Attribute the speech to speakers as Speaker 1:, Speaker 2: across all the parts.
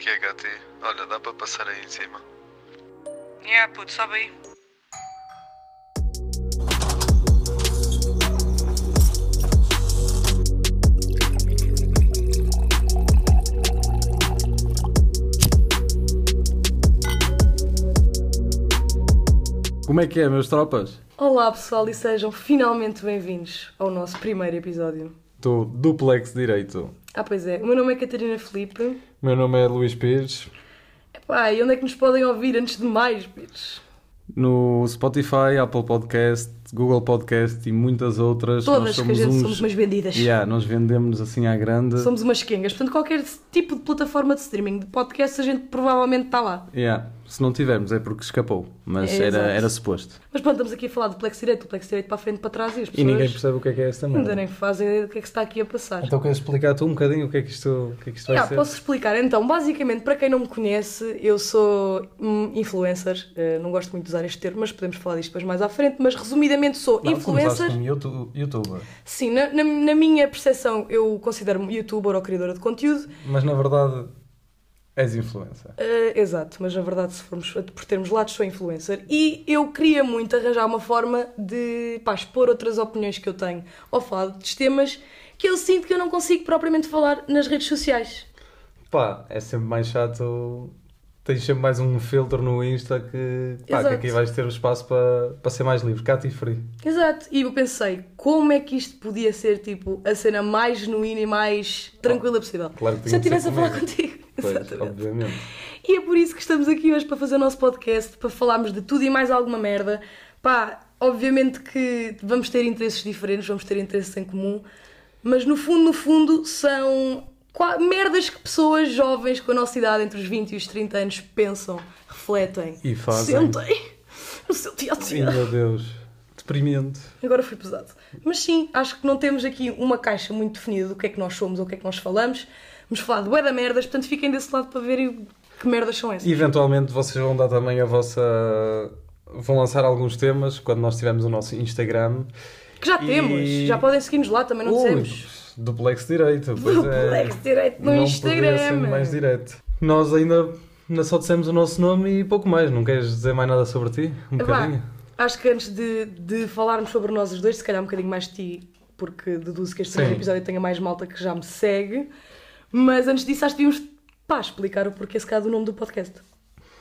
Speaker 1: que é, Gati? Olha, dá para passar aí em cima.
Speaker 2: Yeah, puto, sobe aí.
Speaker 3: Como é que é, meus tropas?
Speaker 4: Olá pessoal e sejam finalmente bem-vindos ao nosso primeiro episódio.
Speaker 3: Do Duplex Direito.
Speaker 4: Ah, pois é, o meu nome é Catarina Felipe.
Speaker 3: Meu nome é Luís Pires.
Speaker 4: Epá, e onde é que nos podem ouvir antes de mais, Pires?
Speaker 3: No Spotify, Apple Podcast, Google Podcast e muitas outras.
Speaker 4: Todas
Speaker 3: nós
Speaker 4: que a gente
Speaker 3: uns...
Speaker 4: somos umas vendidas.
Speaker 3: Yeah, nós vendemos assim à grande.
Speaker 4: Somos umas quengas. Portanto, qualquer tipo de plataforma de streaming, de podcast, a gente provavelmente está lá.
Speaker 3: Yeah. Se não tivermos é porque escapou, mas
Speaker 4: É,
Speaker 3: era,
Speaker 4: exato.
Speaker 3: era suposto.
Speaker 4: Mas pronto, estamos aqui a falar do Plex Direito, do Plex Direito para a frente, para trás e as
Speaker 3: E
Speaker 4: pessoas
Speaker 3: ninguém percebe o que é que é esta
Speaker 4: ainda
Speaker 3: merda.
Speaker 4: nem fazem ideia do que é que se está aqui a passar.
Speaker 3: Então queres explicar tu um bocadinho o que é que isto, o que é que isto vai
Speaker 4: Yeah,
Speaker 3: ser?
Speaker 4: posso explicar. Então, basicamente, para quem não me conhece, eu sou hum, influencer. Eh, não gosto muito de usar este termo, mas podemos falar disto depois mais à frente. Mas resumidamente, sou
Speaker 3: Não,
Speaker 4: influencer.
Speaker 3: como youtu- youtuber,
Speaker 4: Sim, na, na, na minha percepção, eu considero-me youtuber ou criadora de conteúdo.
Speaker 3: mas na verdade és influencer.
Speaker 4: Eh, exato, mas na verdade, se formos por termos lados, sou influencer. E eu queria muito arranjar uma forma de pá, expor outras opiniões que eu tenho ao falar de temas que eu sinto que eu não consigo propriamente falar nas redes sociais.
Speaker 3: Pá, é sempre mais chato. Tens sempre mais um filtro no Insta que, pá, que aqui vais ter o espaço para, para ser mais livre, cat e free.
Speaker 4: Exato, e eu pensei, como é que isto podia ser tipo a cena mais genuína e mais tranquila possível?
Speaker 3: Claro que
Speaker 4: Se eu estivesse a falar contigo.
Speaker 3: Pois,
Speaker 4: Exatamente.
Speaker 3: obviamente.
Speaker 4: E é por isso que estamos aqui hoje para fazer o nosso podcast, para falarmos de tudo e mais alguma merda. Pá, obviamente que vamos ter interesses diferentes, vamos ter interesses em comum, mas no fundo, no fundo, são merdas que pessoas jovens com a nossa idade, entre os 20 e os 30 anos, pensam, refletem,
Speaker 3: E fazem.
Speaker 4: sentem no seu dia a
Speaker 3: Sim,
Speaker 4: dia.
Speaker 3: meu Deus. Deprimente.
Speaker 4: Agora foi pesado. Mas sim, acho que não temos aqui uma caixa muito definida do que é que nós somos ou o que é que nós falamos. Vamos falar de bué da merdas, portanto fiquem desse lado para verem que merdas são essas.
Speaker 3: E eventualmente vocês vão dar também a vossa. Vão lançar alguns temas quando nós tivermos o nosso Instagram.
Speaker 4: Que já
Speaker 3: E-
Speaker 4: temos, já podem seguir-nos lá, também não
Speaker 3: Ui,
Speaker 4: dizemos.
Speaker 3: Duplex direito. Pois é.
Speaker 4: Duplex direito no
Speaker 3: não
Speaker 4: Instagram.
Speaker 3: Ser mais direto. Nós ainda, ainda só dissemos o nosso nome e pouco mais. Não queres dizer mais nada sobre ti? Um
Speaker 4: Vá,
Speaker 3: bocadinho?
Speaker 4: acho que antes de, de falarmos sobre nós os dois, se calhar um bocadinho mais de ti, porque deduzo que este
Speaker 3: Sim.
Speaker 4: episódio tenha mais malta que já me segue. Mas antes disso, acho que devíamos pá, explicar o porquê se calhar do nome do podcast.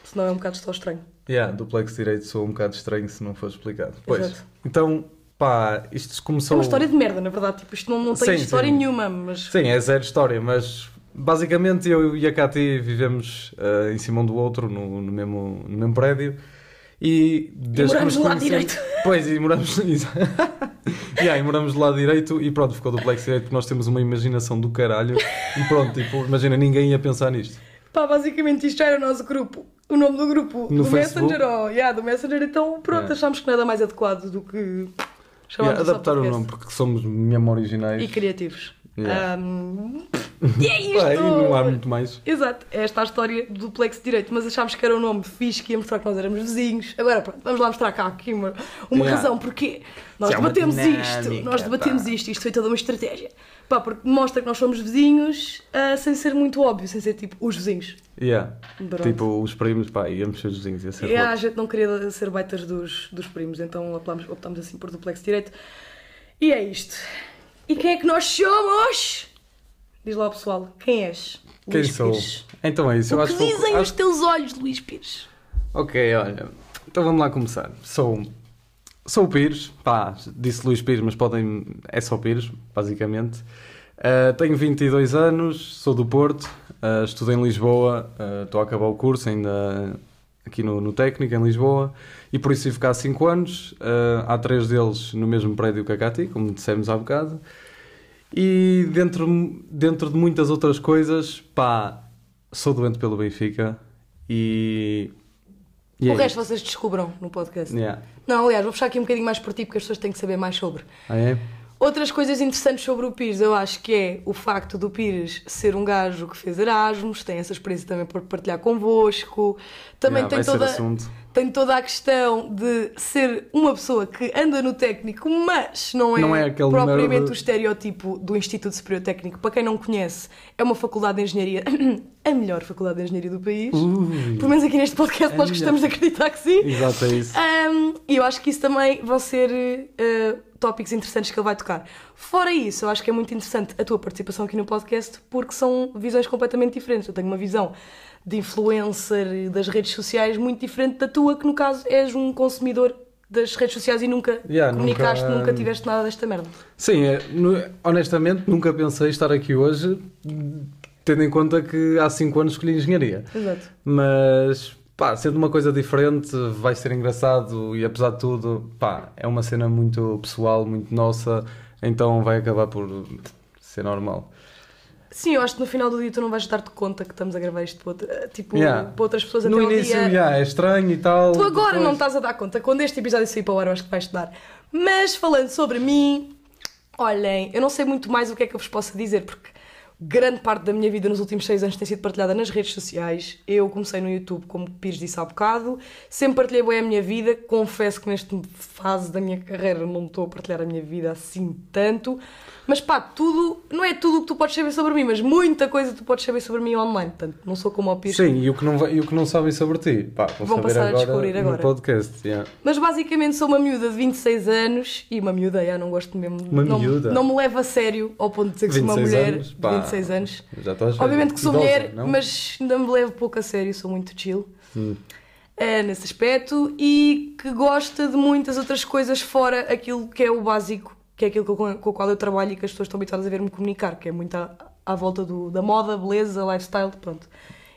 Speaker 4: Senão é um bocado só estranho.
Speaker 3: Yeah, duplex direito sou um bocado estranho se não for explicado. Pois.
Speaker 4: Exato.
Speaker 3: Então, pá, isto
Speaker 4: É
Speaker 3: começou.
Speaker 4: uma história de merda, na verdade. Tipo, isto não, não tem
Speaker 3: Sim,
Speaker 4: história
Speaker 3: sim.
Speaker 4: nenhuma, mas.
Speaker 3: Sim, é zero história, mas basicamente eu e a Cati vivemos eh, em cima um do outro no, no mesmo, no mesmo prédio. E desde
Speaker 4: moramos
Speaker 3: que
Speaker 4: do lado direito.
Speaker 3: Pois, e moramos. yeah, e moramos do lado direito e pronto, ficou duplex direito porque nós temos uma imaginação do caralho. E pronto, tipo, imagina, ninguém ia pensar nisto.
Speaker 4: Pá, basicamente isto já era o nosso grupo. O nome do grupo
Speaker 3: No
Speaker 4: do
Speaker 3: Facebook?
Speaker 4: Messenger, oh, yeah, do Messenger, então pronto,
Speaker 3: Yeah.
Speaker 4: achámos que nada mais adequado do que
Speaker 3: Yeah, adaptar o nome porque somos mesmo originais.
Speaker 4: E criativos.
Speaker 3: Yeah.
Speaker 4: Ahm, e é isto!
Speaker 3: Pá, e não há muito mais.
Speaker 4: Exato, é esta a história do duplex direito, mas achámos que era um nome fixe que ia mostrar que nós éramos vizinhos. Agora pronto, vamos lá mostrar cá aqui uma, uma
Speaker 3: Yeah.
Speaker 4: razão porque nós
Speaker 3: Isso é
Speaker 4: debatemos isto,
Speaker 3: dinâmica,
Speaker 4: nós debatemos
Speaker 3: pá.
Speaker 4: isto, isto foi toda uma estratégia. Pá, porque mostra que nós somos vizinhos ah, sem ser muito óbvio, sem ser tipo os vizinhos.
Speaker 3: Yeah.
Speaker 4: Pronto.
Speaker 3: Tipo, os primos, pá, íamos ser os vizinhos, ia ser
Speaker 4: E a gente não queria ser baitas dos, dos primos, então optámos, optámos assim por duplex direito. E é isto. E quem é que nós somos? Diz lá ao pessoal, quem és?
Speaker 3: Quem
Speaker 4: Luís
Speaker 3: sou?
Speaker 4: Pires.
Speaker 3: Então é isso, eu
Speaker 4: O
Speaker 3: acho
Speaker 4: que dizem
Speaker 3: acho-
Speaker 4: os teus olhos, Luís Pires?
Speaker 3: Ok, olha. Então vamos lá começar. Sou. Sou o Pires, pá, disse Luís Pires, mas podem. É só Pires, basicamente. Ah, tenho 22 anos, sou do Porto, ah, estudo em Lisboa, ah, estou a acabar o curso ainda aqui no, no técnico em Lisboa e por isso tive cá 5 anos. Há três deles no mesmo prédio que a Cati, como dissemos há bocado. E dentro, dentro de muitas outras coisas, pá, sou doente pelo Benfica e. e
Speaker 4: o
Speaker 3: é
Speaker 4: resto vocês descubram no podcast.
Speaker 3: Yeah.
Speaker 4: Não, aliás, vou puxar aqui um bocadinho mais por ti porque as pessoas têm que saber mais sobre.
Speaker 3: Ah, é?
Speaker 4: Outras coisas interessantes sobre o Pires, eu acho que é o facto do Pires ser um gajo que fez Erasmus, tem essa experiência também por partilhar convosco, também
Speaker 3: Yeah,
Speaker 4: tem, toda,
Speaker 3: assunto.
Speaker 4: Tem toda a questão de ser uma pessoa que anda no técnico, mas não é,
Speaker 3: Não é
Speaker 4: propriamente
Speaker 3: nerd.
Speaker 4: o estereótipo do Instituto Superior Técnico. Para quem não conhece, é uma faculdade de engenharia a melhor faculdade de engenharia do país.
Speaker 3: Ui.
Speaker 4: Pelo menos aqui neste podcast
Speaker 3: A
Speaker 4: nós
Speaker 3: melhor.
Speaker 4: gostamos de acreditar que sim.
Speaker 3: Exato, é isso.
Speaker 4: Um, E eu acho que isso também vão ser uh, tópicos interessantes que ele vai tocar. Fora isso, eu acho que é muito interessante a tua participação aqui no podcast porque são visões completamente diferentes. Eu tenho uma visão de influencer das redes sociais muito diferente da tua, que no caso és um consumidor das redes sociais e nunca
Speaker 3: Yeah,
Speaker 4: comunicaste,
Speaker 3: nunca-
Speaker 4: nunca... tiveste nada desta merda.
Speaker 3: Sim, é, honestamente nunca pensei estar aqui hoje, tendo em conta que há 5 anos escolhi engenharia.
Speaker 4: Exato.
Speaker 3: Mas, pá, sendo uma coisa diferente, vai ser engraçado e apesar de tudo, pá, é uma cena muito pessoal, muito nossa, então vai acabar por ser normal.
Speaker 4: Sim, eu acho que no final do dia tu não vais dar-te conta que estamos a gravar isto para, outra- tipo,
Speaker 3: Yeah.
Speaker 4: para outras pessoas
Speaker 3: No
Speaker 4: até
Speaker 3: início,
Speaker 4: dia...
Speaker 3: já, é estranho e tal.
Speaker 4: Tu agora
Speaker 3: depois-
Speaker 4: não estás a dar conta. Quando este episódio sair para o ar, eu acho que vais te dar. Mas falando sobre mim, olhem, eu não sei muito mais o que é que eu vos posso dizer, porque grande parte da minha vida nos últimos seis anos tem sido partilhada nas redes sociais. Eu comecei no YouTube, como Pires disse há bocado. Sempre partilhei bem a minha vida. Confesso que nesta fase da minha carreira não estou a partilhar a minha vida assim tanto. Mas pá, tudo, não é tudo o que tu podes saber sobre mim, mas muita coisa tu podes saber sobre mim online. Portanto, não sou como o Pires.
Speaker 3: Sim, e o que não, vai- e o que não sabem sobre ti, pá,
Speaker 4: Vão
Speaker 3: saber
Speaker 4: passar a
Speaker 3: agora
Speaker 4: descobrir
Speaker 3: no
Speaker 4: agora.
Speaker 3: podcast. yeah.
Speaker 4: Mas basicamente sou uma miúda de 26 anos e uma miúda, já não gosto mesmo.
Speaker 3: Uma
Speaker 4: não,
Speaker 3: miúda?
Speaker 4: Não me leva a sério ao ponto de dizer que sou uma
Speaker 3: 26
Speaker 4: mulher
Speaker 3: anos?
Speaker 4: de
Speaker 3: Pá,
Speaker 4: 26 anos.
Speaker 3: Já a achar
Speaker 4: Obviamente que sou
Speaker 3: idosa,
Speaker 4: mulher,
Speaker 3: não?
Speaker 4: mas ainda me levo pouco a sério, sou muito chill
Speaker 3: Hum.
Speaker 4: eh, nesse aspecto e que gosta de muitas outras coisas fora aquilo que é o básico, que é aquilo com, com o qual eu trabalho e que as pessoas estão habituadas a ver-me comunicar, que é muito à, à volta do, da moda, beleza, lifestyle, pronto.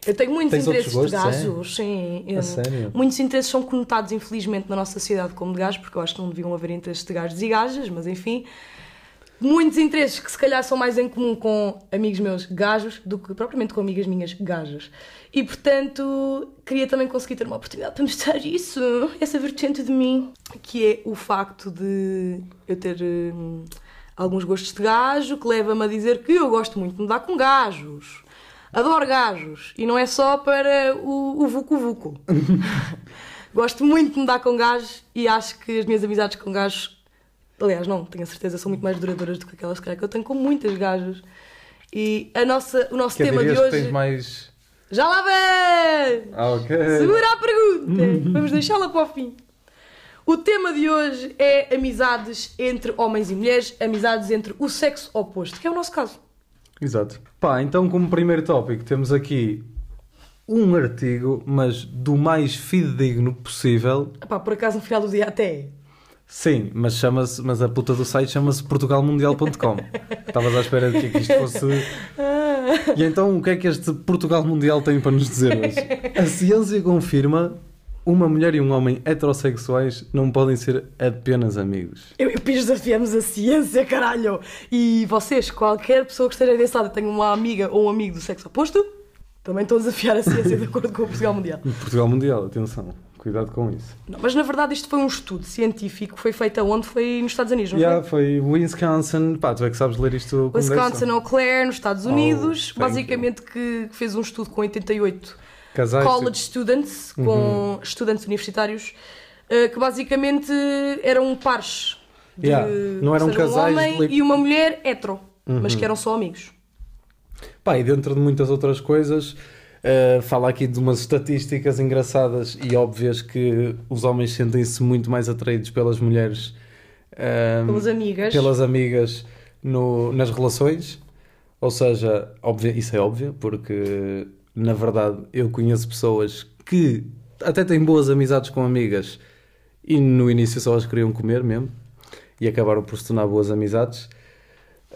Speaker 4: Eu tenho muitos
Speaker 3: Tens
Speaker 4: interesses de
Speaker 3: gostos, é?
Speaker 4: gajos, sim.
Speaker 3: A
Speaker 4: Eu-
Speaker 3: sério?
Speaker 4: Muitos interesses são conotados, infelizmente, na nossa sociedade como de gajos, porque eu acho que não deviam haver interesses de gajos e gajas, mas enfim. Muitos interesses que se calhar são mais em comum com amigos meus gajos do que propriamente com amigas minhas gajas. E portanto, queria também conseguir ter uma oportunidade para mostrar isso, essa vertente de mim, que é o facto de eu ter hum, alguns gostos de gajo, que leva-me a dizer que eu gosto muito de me dar com gajos. Adoro gajos. E não é só para o, o vucu-vucu. Gosto muito de me dar com gajos e acho que as minhas amizades com gajos, aliás, não, tenho a certeza, são muito mais duradouras do que aquelas que eu tenho com muitas gajas. E a nossa, o nosso
Speaker 3: Que
Speaker 4: tema de
Speaker 3: que
Speaker 4: hoje.
Speaker 3: tens mais.
Speaker 4: Já lá vem!
Speaker 3: Ah, ok.
Speaker 4: Segura a pergunta! Vamos deixá-la para o fim. O tema de hoje é amizades entre homens e mulheres, amizades entre o sexo oposto, que é o nosso caso.
Speaker 3: Exato. Pá, então como primeiro tópico temos aqui um artigo, mas do mais fidedigno possível.
Speaker 4: Pá, por acaso no final do dia até é.
Speaker 3: Sim, mas chama-se, mas a puta do site chama-se portugalmundial.com. Estavas à espera de que isto fosse. E então o que é que este Portugal Mundial tem para nos dizer hoje? A ciência confirma uma mulher e um homem heterossexuais não podem ser apenas amigos.
Speaker 4: Eu e Pires desafiamos a ciência, caralho! E vocês, qualquer pessoa que esteja desse lado tenha uma amiga ou um amigo do sexo oposto, também estão a desafiar a ciência de acordo com o Portugal Mundial.
Speaker 3: Portugal Mundial, atenção, cuidado com isso.
Speaker 4: Não, mas na verdade isto foi um estudo científico foi feito aonde? Foi nos Estados Unidos, não
Speaker 3: Yeah,
Speaker 4: foi?
Speaker 3: foi Wisconsin, pá, tu é que sabes ler isto com
Speaker 4: Wisconsin, Eau Claire, nos Estados
Speaker 3: Oh,
Speaker 4: Unidos,
Speaker 3: thank
Speaker 4: basicamente que fez um estudo com 88
Speaker 3: Casais,
Speaker 4: college students, com
Speaker 3: Uhum.
Speaker 4: estudantes universitários, eh, que basicamente eram pares. De,
Speaker 3: Yeah, não eram
Speaker 4: seja,
Speaker 3: casais
Speaker 4: Um homem
Speaker 3: li-
Speaker 4: e uma mulher hetero, mas
Speaker 3: Uhum.
Speaker 4: que eram só amigos.
Speaker 3: Pá, e dentro de muitas outras coisas, eh, fala aqui de umas estatísticas engraçadas e óbvias que os homens sentem-se muito mais atraídos pelas mulheres, ehm,
Speaker 4: Pelas amigas.
Speaker 3: pelas amigas no- nas relações. Ou seja, óbvio, isso é óbvio, porque na verdade eu conheço pessoas que até têm boas amizades com amigas e no início só as queriam comer mesmo e acabaram por se tornar boas amizades.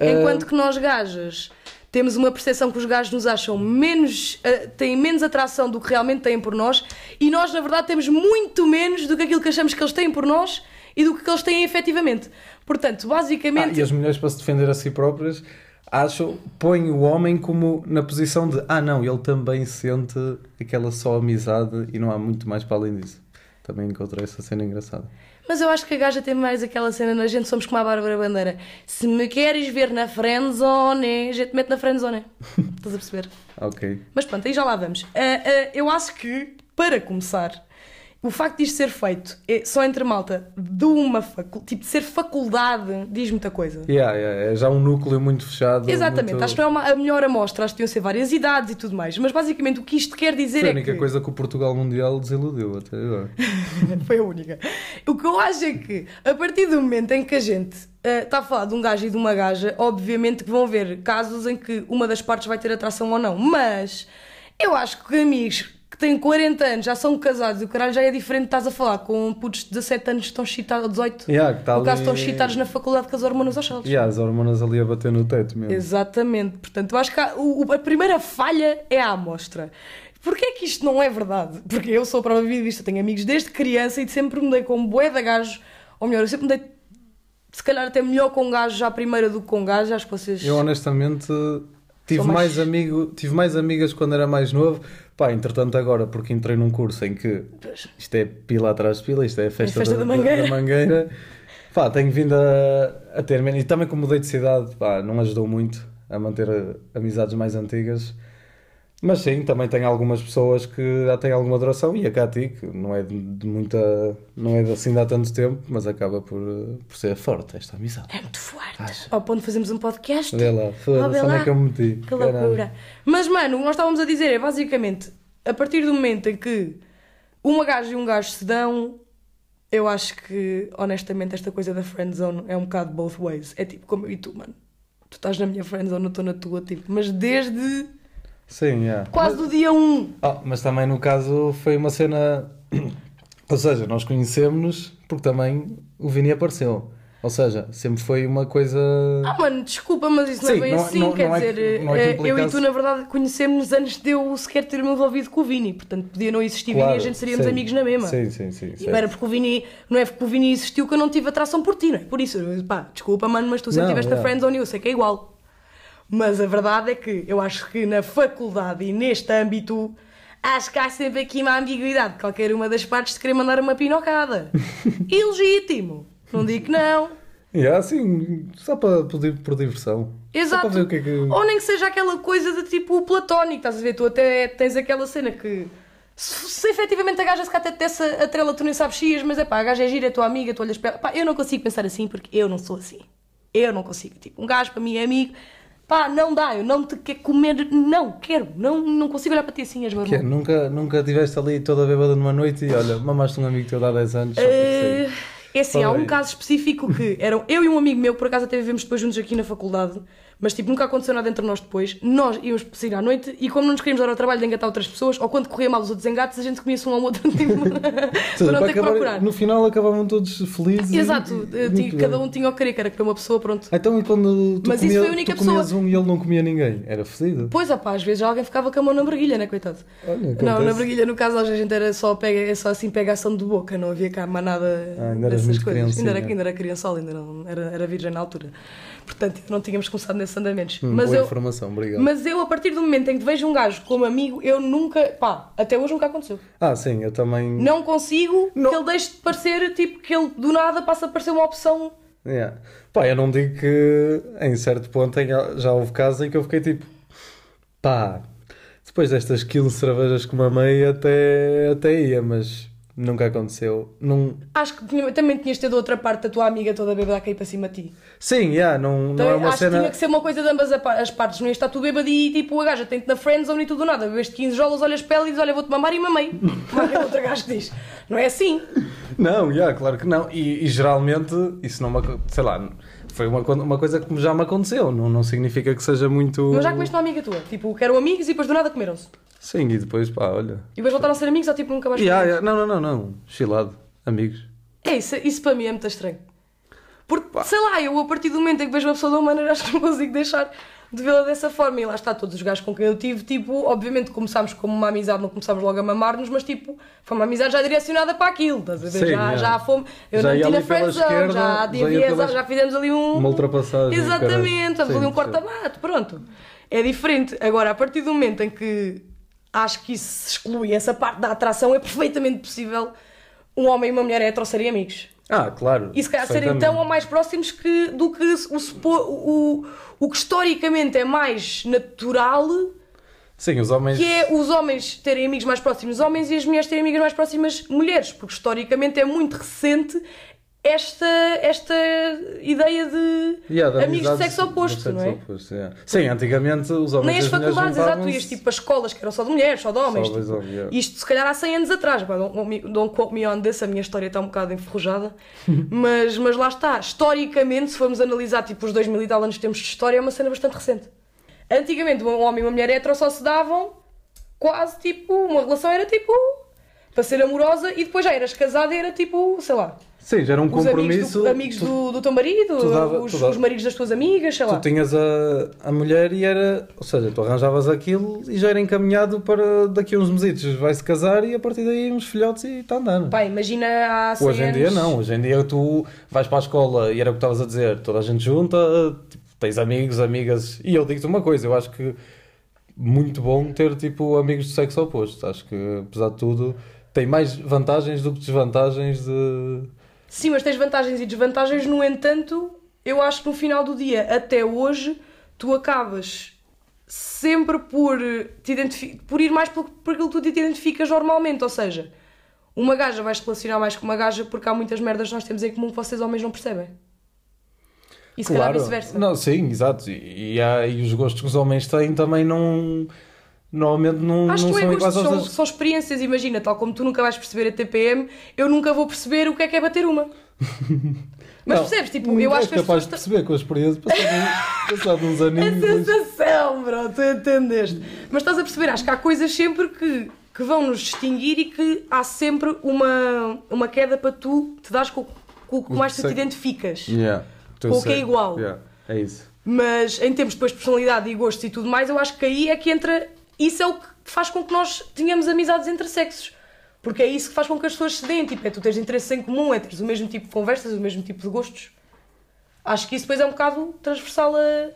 Speaker 4: Enquanto que nós gajas temos uma percepção que os gajos nos acham menos, eh, têm menos atração do que realmente têm por nós e nós na verdade temos muito menos do que aquilo que achamos que eles têm por nós e do que eles têm efetivamente. Portanto,
Speaker 3: Ah,
Speaker 4: basicamente,
Speaker 3: e as mulheres, para se defender a si próprias, acham, põem o homem como na posição de ah, não, ele também sente aquela só amizade e não há muito mais para além disso. Também encontrei essa cena engraçada.
Speaker 4: Mas eu acho que a gaja tem mais aquela cena na gente, somos como a Bárbara Bandeira. Se me queres ver na friendzone, a gente mete na friendzone. Estás a perceber?
Speaker 3: Ok.
Speaker 4: Mas pronto, aí já lá vamos. Ah, ah, eu acho que, para começar, o facto disto ser feito é só entre malta de uma facu... tipo, de ser faculdade diz muita coisa.
Speaker 3: Yeah, yeah, é já um núcleo muito fechado.
Speaker 4: Exatamente,
Speaker 3: muito...
Speaker 4: acho que não é uma, a melhor amostra, acho que deviam ser várias idades e tudo mais, mas basicamente o que isto quer dizer
Speaker 3: Foi
Speaker 4: é
Speaker 3: a única
Speaker 4: que...
Speaker 3: coisa que o Portugal Mundial desiludiu até agora.
Speaker 4: Foi a única. O que eu acho é que, a partir do momento em que a gente eh, está a falar de um gajo e de uma gaja, obviamente que vão haver casos em que uma das partes vai ter atração ou não. Mas eu acho que amigos que têm 40 anos já são casados e o caralho já é diferente estás a falar com putos de 17 anos que estão excitados, ou 18,
Speaker 3: Yeah, que tá
Speaker 4: no caso estão excitados na faculdade com as hormonas aos saltos.
Speaker 3: Yeah, as hormonas ali a bater no teto mesmo.
Speaker 4: Exatamente. Portanto, eu acho que há- o- a primeira falha é a amostra. Porquê é que isto não é verdade? Porque eu sou a prova viva disto. Tenho amigos desde criança e sempre me dei com um bué de gajos. Ou melhor, eu sempre me dei, se calhar, até melhor com gajos à primeira do que com gajos. Acho que vocês...
Speaker 3: Eu honestamente tive mais...
Speaker 4: mais-
Speaker 3: amigo, tive mais amigas quando era mais novo. Pá, entretanto agora, porque entrei num curso em que isto é pila atrás de pila, isto é a festa,
Speaker 4: festa da mangueira.
Speaker 3: mangueira. Pá, tenho vindo a, a ter menos. E também como mudei de cidade, pá, não ajudou muito a manter amizades mais antigas. Mas sim, também tenho algumas pessoas que já têm alguma duração e a Cati, que não é de, de muita. não é de assim de há tanto tempo, mas acaba por, eh, por ser forte esta amizade.
Speaker 4: É muito forte.
Speaker 3: Acho.
Speaker 4: Ao ponto de fazermos um podcast.
Speaker 3: Vê lá, foda-se, onde é que eu me meti?
Speaker 4: Que loucura. Mas, mano, o que nós estávamos a dizer é basicamente a partir do momento em que uma gaja e um gajo se dão, eu acho que, honestamente, esta coisa da friendzone é um bocado both ways. É tipo como eu e tu, mano. Tu estás na minha friendzone, eu estou na tua, tipo. Mas desde
Speaker 3: Sim, yeah.
Speaker 4: quase do dia 1.
Speaker 3: Ah, mas também no caso foi uma cena. Ou seja, nós conhecemos-nos porque também o Vini apareceu. Ou seja, sempre foi uma coisa.
Speaker 4: Ah, mano, desculpa, mas isso não
Speaker 3: Sim,
Speaker 4: é bem
Speaker 3: não-
Speaker 4: assim.
Speaker 3: não-
Speaker 4: quer
Speaker 3: não é
Speaker 4: dizer,
Speaker 3: não é que
Speaker 4: eh, eu e tu, na verdade, conhecemos-nos antes de eu sequer ter-me envolvido com o Vini. Portanto, podia não existir Vini e a gente seríamos
Speaker 3: sim.
Speaker 4: amigos na mesma.
Speaker 3: Sim, sim, sim.
Speaker 4: E não era porque o Vini, não é porque o Vini existiu que eu não tive atração por ti, não é? Por isso, pá, desculpa, mano, mas tu sempre
Speaker 3: Não,
Speaker 4: tiveste a
Speaker 3: yeah.
Speaker 4: friendzone e eu sei que é igual. Mas a verdade é que eu acho que na faculdade e neste âmbito, acho que há sempre aqui uma ambiguidade de qualquer uma das partes de querer mandar uma pinocada. Ilegítimo. Não digo que não.
Speaker 3: Há assim, só para por, di- por diversão.
Speaker 4: Exato.
Speaker 3: que é que.
Speaker 4: Ou nem que seja aquela coisa de tipo platónico, estás a ver? Tu até tens aquela cena que. Se, se efetivamente a gaja se até te desse a trela, tu nem sabes se ias, mas é pá, a gaja é gira, é tua amiga, tu olhas para ela. Pá, eu não consigo pensar assim porque eu não sou assim. Eu não consigo. Tipo, um gajo para mim é amigo. Pá, não dá, eu não te quero comer. Não, quero. Não, não consigo olhar para ti assim, as meu
Speaker 3: Que é, nunca, nunca estiveste ali toda bêbada numa noite e olha, mamaste um amigo teu de há 10 anos. sim.
Speaker 4: É assim, há um
Speaker 3: aí.
Speaker 4: caso específico que eram eu e um amigo meu, por acaso até vivemos depois juntos aqui na faculdade, mas tipo, nunca aconteceu nada entre nós depois. Nós íamos sair à noite e como não nos queríamos dar ao trabalho de engatar outras pessoas, ou quando corria mal os outros engates, a gente comia-se um ao outro tipo,
Speaker 3: seja,
Speaker 4: para não ter que procurar.
Speaker 3: No final acabavam todos felizes.
Speaker 4: Exato,
Speaker 3: e-
Speaker 4: eh, cada um tinha o que querer, que era comer uma pessoa, pronto.
Speaker 3: Então e quando tu,
Speaker 4: Mas isso
Speaker 3: comia,
Speaker 4: foi a única
Speaker 3: tu comias
Speaker 4: pessoa.
Speaker 3: um e ele não comia ninguém? Era fedido?
Speaker 4: Pois, opá, às vezes alguém ficava com a mão na briguilha, né, coitado?
Speaker 3: Olha,
Speaker 4: Não, na briguilha, no caso, a gente era só, pega, é só assim pegação de boca, não havia cá mais nada
Speaker 3: Ah, ainda
Speaker 4: dessas coisas. Ainda era, ainda era criançola, ainda não, era, era virgem na altura. Portanto, não tínhamos começado nesses andamentos.
Speaker 3: Hum,
Speaker 4: mas,
Speaker 3: boa
Speaker 4: eu,
Speaker 3: informação, obrigado.
Speaker 4: mas eu, a partir do momento em que vejo um gajo como amigo, eu nunca, pá, até hoje nunca aconteceu.
Speaker 3: Ah, sim, eu também.
Speaker 4: Não consigo
Speaker 3: Não.
Speaker 4: que ele deixe de parecer, tipo, que ele do nada passa a parecer uma opção.
Speaker 3: Yeah. Pá, eu não digo que em certo ponto já houve casos em que eu fiquei tipo, pá, depois destas 15 cervejas que mamei até, até ia, mas nunca aconteceu. Não...
Speaker 4: Acho que tinha- também tinhas de outra parte da tua amiga toda bêbada a cair para cima de ti.
Speaker 3: Sim, yeah, não, não
Speaker 4: Então,
Speaker 3: é uma
Speaker 4: acho que
Speaker 3: cena.
Speaker 4: tinha que ser uma coisa de ambas as partes. Não ia estar tu bêbado e tipo a gaja tem-te na friendzone e tudo nada. Bebeste 15 jolas, olhas para ela e dizes: Olha, vou-te mamar e mamei. Como aquele outro gajo que diz. Não é assim.
Speaker 3: Não, yeah, claro que não. E, e geralmente, isso não me sei lá, foi uma, uma coisa que já me aconteceu. Não, não significa que seja muito.
Speaker 4: Mas já comeste uma amiga tua. Tipo, que eram amigos e depois do nada comeram-se.
Speaker 3: Sim, e depois, pá, olha.
Speaker 4: E depois voltaram a ser amigos ou tipo nunca mais
Speaker 3: Yeah, yeah, Não, não, não, não. Chilado. Amigos.
Speaker 4: É isso, isso para mim é muito estranho. Porque, sei lá, eu a partir do momento em que vejo uma pessoa de uma maneira, acho que não consigo deixar de vê-la dessa forma. E lá está, todos os gajos com quem eu tive, tipo, obviamente começámos como uma amizade, não começámos logo a mamar-nos, mas tipo, foi uma amizade já direcionada para aquilo, estás a ver?
Speaker 3: Sim,
Speaker 4: já,
Speaker 3: é.
Speaker 4: já fomos, eu
Speaker 3: Já
Speaker 4: não tinha friendzone, já,
Speaker 3: já
Speaker 4: já fizemos ali um.
Speaker 3: Uma ultrapassagem,
Speaker 4: Exatamente,
Speaker 3: caralho.
Speaker 4: ali um corta-mato, pronto. É diferente. Agora, a partir do momento em que acho que isso se exclui, essa parte da atração, é perfeitamente possível um homem e uma mulher hetero serem amigos.
Speaker 3: Ah, claro.
Speaker 4: E se calhar serem
Speaker 3: perfeitamente.
Speaker 4: tão ou mais próximos que, do que o, o, o que historicamente é mais natural
Speaker 3: Sim, os homens.
Speaker 4: que é os homens terem amigos mais próximos homens e as mulheres terem amigas mais próximas mulheres, porque historicamente é muito recente esta, esta ideia de
Speaker 3: Yeah, de
Speaker 4: amigos de sexo oposto,
Speaker 3: do sexo
Speaker 4: não é?
Speaker 3: oposto, yeah. Sim, antigamente os homens
Speaker 4: Nem as faculdades, exato, ias tipo as escolas que eram só de mulheres, só de homens.
Speaker 3: Só
Speaker 4: tipo,
Speaker 3: yeah.
Speaker 4: Isto se calhar há 100 anos atrás, pá, don't, don't quote me on this, a minha história está um bocado enferrujada, mas, mas lá está, historicamente, se formos analisar tipo os 2000 e tal anos que temos de história, é uma cena bastante recente. Antigamente, um homem e uma mulher hetero só se davam quase tipo, uma relação era tipo para ser amorosa e depois já eras casada e era tipo, sei lá,
Speaker 3: Sim, já era um
Speaker 4: os amigos,
Speaker 3: compromisso.
Speaker 4: do, amigos
Speaker 3: tu,
Speaker 4: do, do teu marido,
Speaker 3: tu dava-
Speaker 4: os,
Speaker 3: tu dava-
Speaker 4: os maridos das tuas amigas, sei lá.
Speaker 3: tu tinhas a, a mulher e era. Ou seja, tu arranjavas aquilo e já era encaminhado para daqui a uns mesitos vai-se casar e a partir daí uns filhotes e está andando.
Speaker 4: Pá, imagina há 100
Speaker 3: Hoje em dia não, hoje em dia tu vais para a escola e era o que estavas a dizer, toda a gente junta, tipo, tens amigos, amigas, e eu digo-te uma coisa, eu acho que muito bom ter tipo amigos do sexo oposto, acho que apesar de tudo tem mais vantagens do que desvantagens de...
Speaker 4: Sim, mas tens vantagens e desvantagens, no entanto, eu acho que no final do dia, até hoje, tu acabas sempre por, te por ir mais por, por aquilo que tu te identificas normalmente, ou seja, uma gaja vais relacionar mais com uma gaja porque há muitas merdas que nós temos em comum que vocês homens não percebem. E se calhar vice-versa.
Speaker 3: Não, sim, exato, e, e, há, e os gostos que os homens têm também não... Normalmente não,
Speaker 4: Acho
Speaker 3: não
Speaker 4: que não
Speaker 3: são
Speaker 4: é
Speaker 3: iguais
Speaker 4: gosto,
Speaker 3: aos
Speaker 4: são, são experiências, imagina, tal como tu nunca vais perceber a TPM, eu nunca vou perceber o que é que é bater uma. Mas
Speaker 3: Não,
Speaker 4: percebes, tipo,
Speaker 3: não
Speaker 4: eu acho que as
Speaker 3: capaz de perceber com a experiência, passado, passado uns
Speaker 4: A
Speaker 3: aninhos... depois-
Speaker 4: sensação, bro, tu entendeste? Mas estás a perceber, acho que há coisas sempre que, que vão nos distinguir e que há sempre uma, uma queda para tu te dares com, com o que mais tu te identificas.
Speaker 3: Yeah,
Speaker 4: Com o que é igual.
Speaker 3: Yeah, é isso.
Speaker 4: Mas em termos depois de personalidade e gostos e tudo mais, eu acho que aí é que entra. Isso é o que faz com que nós tenhamos amizades entre sexos. Porque é isso que faz com que as pessoas se deem. Tipo, é tu teres interesses em comum, é teres o mesmo tipo de conversas, o mesmo tipo de gostos. Acho que isso depois é um bocado transversal a,